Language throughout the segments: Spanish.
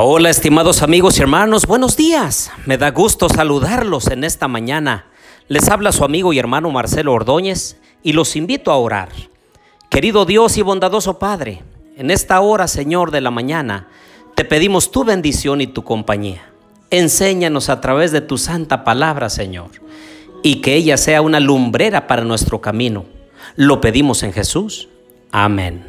Hola, estimados amigos y hermanos, buenos días. Me da gusto saludarlos en esta mañana. Les habla su amigo y hermano Marcelo Ordóñez y los invito a orar. Querido Dios y bondadoso Padre, en esta hora, Señor, de la mañana, te pedimos tu bendición y tu compañía. Enséñanos a través de tu santa palabra, Señor, y que ella sea una lumbrera para nuestro camino. Lo pedimos en Jesús. Amén.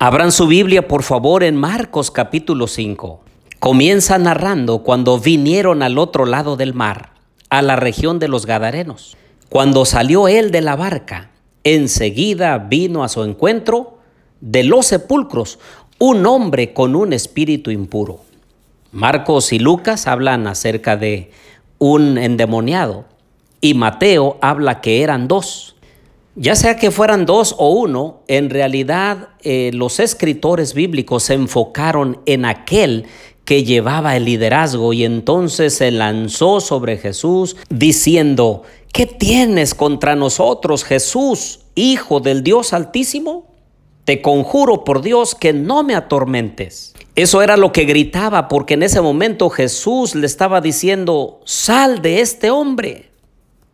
Abran su Biblia, por favor, en Marcos capítulo 5. Comienza narrando cuando vinieron al otro lado del mar, a la región de los Gadarenos. Cuando salió él de la barca, enseguida vino a su encuentro de los sepulcros un hombre con un espíritu impuro. Marcos y Lucas hablan acerca de un endemoniado y Mateo habla que eran dos. Ya sea que fueran dos o uno, en realidad eh, los escritores bíblicos se enfocaron en aquel que llevaba el liderazgo y entonces se lanzó sobre Jesús diciendo, ¿qué tienes contra nosotros, Jesús, Hijo del Dios Altísimo? Te conjuro por Dios que no me atormentes. Eso era lo que gritaba porque en ese momento Jesús le estaba diciendo, sal de este hombre.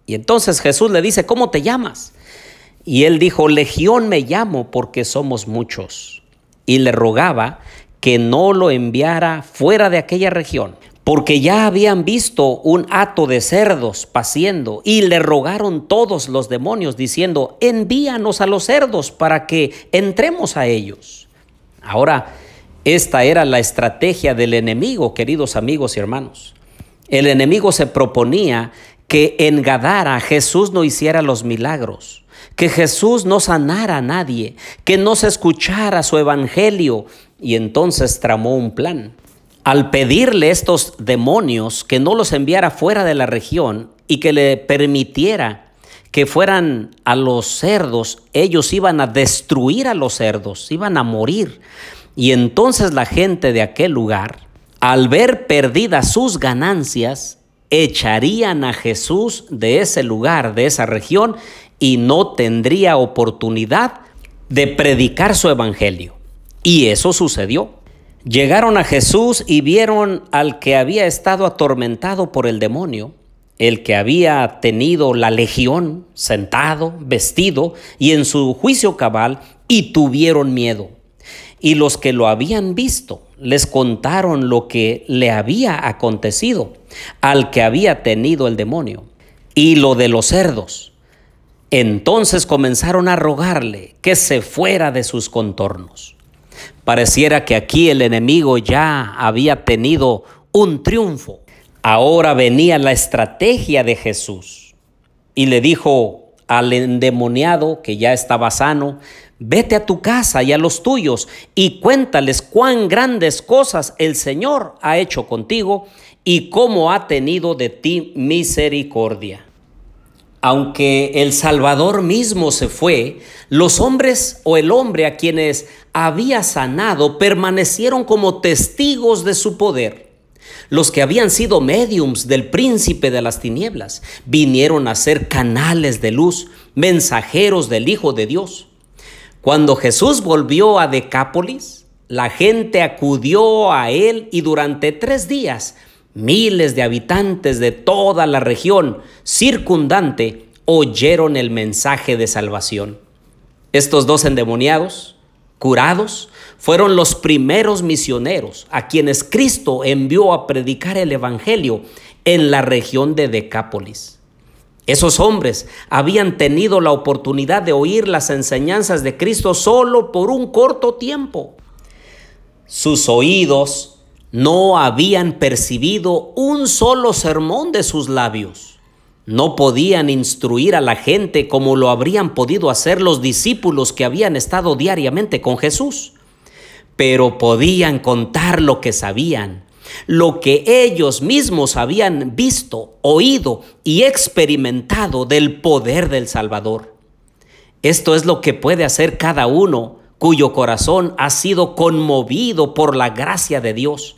Y entonces Jesús le dice, ¿cómo te llamas? Y él dijo, Legión me llamo porque somos muchos. Y le rogaba que no lo enviara fuera de aquella región, porque ya habían visto un hato de cerdos paciendo, y le rogaron todos los demonios diciendo, envíanos a los cerdos para que entremos a ellos. Ahora, esta era la estrategia del enemigo, queridos amigos y hermanos. El enemigo se proponía que en Gadara Jesús no hiciera los milagros que Jesús no sanara a nadie, que no se escuchara su evangelio. Y entonces tramó un plan. Al pedirle estos demonios que no los enviara fuera de la región y que le permitiera que fueran a los cerdos, ellos iban a destruir a los cerdos, iban a morir. Y entonces la gente de aquel lugar, al ver perdidas sus ganancias, echarían a Jesús de ese lugar, de esa región, y no tendría oportunidad de predicar su evangelio. Y eso sucedió. Llegaron a Jesús y vieron al que había estado atormentado por el demonio, el que había tenido la legión, sentado, vestido y en su juicio cabal, y tuvieron miedo. Y los que lo habían visto les contaron lo que le había acontecido al que había tenido el demonio y lo de los cerdos entonces comenzaron a rogarle que se fuera de sus contornos. Pareciera que aquí el enemigo ya había tenido un triunfo. Ahora venía la estrategia de Jesús y le dijo al endemoniado que ya estaba sano, vete a tu casa y a los tuyos y cuéntales cuán grandes cosas el Señor ha hecho contigo y cómo ha tenido de ti misericordia aunque el Salvador mismo se fue, los hombres o el hombre a quienes había sanado permanecieron como testigos de su poder. Los que habían sido mediums del príncipe de las tinieblas vinieron a ser canales de luz, mensajeros del Hijo de Dios. Cuando Jesús volvió a Decápolis, la gente acudió a él y durante tres días Miles de habitantes de toda la región circundante oyeron el mensaje de salvación. Estos dos endemoniados, curados, fueron los primeros misioneros a quienes Cristo envió a predicar el Evangelio en la región de Decápolis. Esos hombres habían tenido la oportunidad de oír las enseñanzas de Cristo solo por un corto tiempo. Sus oídos no habían percibido un solo sermón de sus labios. No podían instruir a la gente como lo habrían podido hacer los discípulos que habían estado diariamente con Jesús, pero podían contar lo que sabían, lo que ellos mismos habían visto, oído y experimentado del poder del Salvador. Esto es lo que puede hacer cada uno cuyo corazón ha sido conmovido por la gracia de Dios.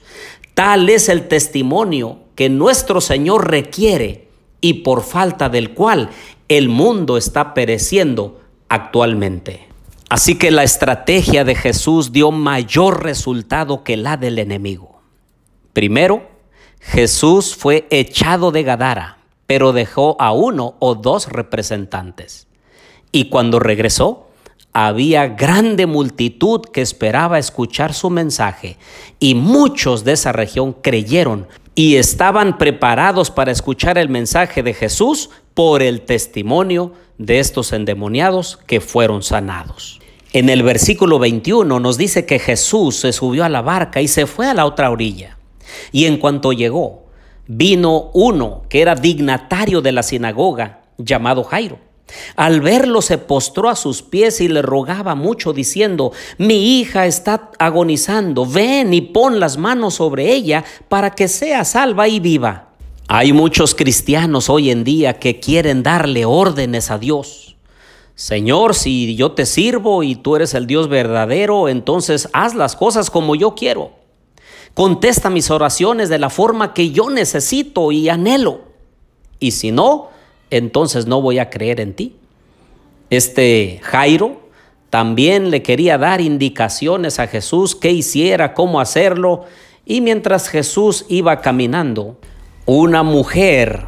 Tal es el testimonio que nuestro Señor requiere y por falta del cual el mundo está pereciendo actualmente. Así que la estrategia de Jesús dio mayor resultado que la del enemigo. Primero, Jesús fue echado de Gadara, pero dejó a uno o dos representantes. Y cuando regresó, había grande multitud que esperaba escuchar su mensaje, y muchos de esa región creyeron y estaban preparados para escuchar el mensaje de Jesús por el testimonio de estos endemoniados que fueron sanados. En el versículo 21 nos dice que Jesús se subió a la barca y se fue a la otra orilla. Y en cuanto llegó, vino uno que era dignatario de la sinagoga, llamado Jairo. Al verlo se postró a sus pies y le rogaba mucho diciendo, mi hija está agonizando, ven y pon las manos sobre ella para que sea salva y viva. Hay muchos cristianos hoy en día que quieren darle órdenes a Dios. Señor, si yo te sirvo y tú eres el Dios verdadero, entonces haz las cosas como yo quiero. Contesta mis oraciones de la forma que yo necesito y anhelo. Y si no, entonces no voy a creer en ti. Este Jairo también le quería dar indicaciones a Jesús qué hiciera, cómo hacerlo, y mientras Jesús iba caminando, una mujer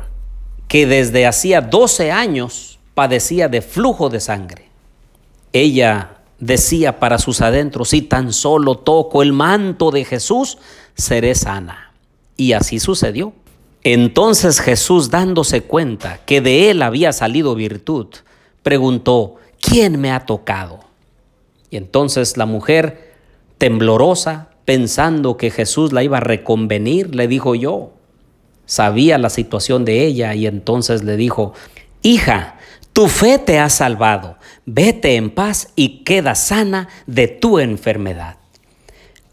que desde hacía 12 años padecía de flujo de sangre. Ella decía para sus adentros, si tan solo toco el manto de Jesús, seré sana. Y así sucedió. Entonces Jesús, dándose cuenta que de él había salido virtud, preguntó, ¿quién me ha tocado? Y entonces la mujer, temblorosa, pensando que Jesús la iba a reconvenir, le dijo yo, sabía la situación de ella y entonces le dijo, hija, tu fe te ha salvado, vete en paz y queda sana de tu enfermedad.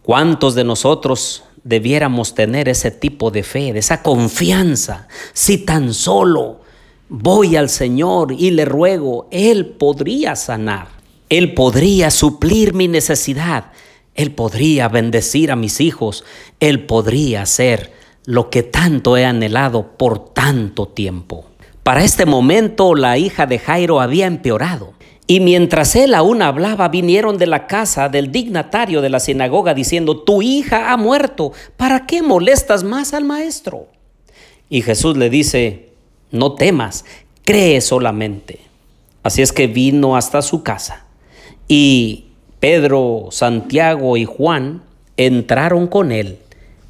¿Cuántos de nosotros debiéramos tener ese tipo de fe, de esa confianza? Si tan solo voy al Señor y le ruego, Él podría sanar, Él podría suplir mi necesidad, Él podría bendecir a mis hijos, Él podría hacer lo que tanto he anhelado por tanto tiempo. Para este momento la hija de Jairo había empeorado. Y mientras él aún hablaba, vinieron de la casa del dignatario de la sinagoga diciendo, tu hija ha muerto, ¿para qué molestas más al maestro? Y Jesús le dice, no temas, cree solamente. Así es que vino hasta su casa. Y Pedro, Santiago y Juan entraron con él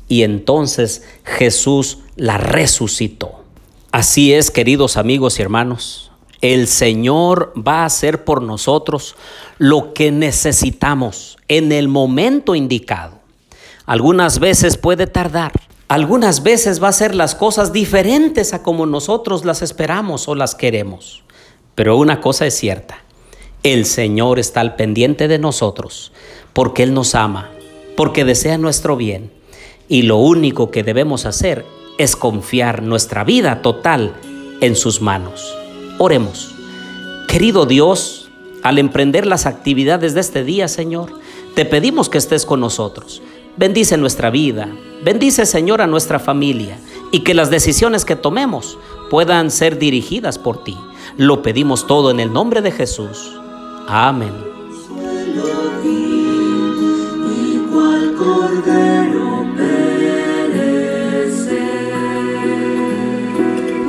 y entonces Jesús la resucitó. Así es, queridos amigos y hermanos, el Señor va a hacer por nosotros lo que necesitamos en el momento indicado. Algunas veces puede tardar, algunas veces va a ser las cosas diferentes a como nosotros las esperamos o las queremos. Pero una cosa es cierta, el Señor está al pendiente de nosotros porque Él nos ama, porque desea nuestro bien y lo único que debemos hacer es confiar nuestra vida total en sus manos. Oremos. Querido Dios, al emprender las actividades de este día, Señor, te pedimos que estés con nosotros. Bendice nuestra vida, bendice, Señor, a nuestra familia y que las decisiones que tomemos puedan ser dirigidas por ti. Lo pedimos todo en el nombre de Jesús. Amén.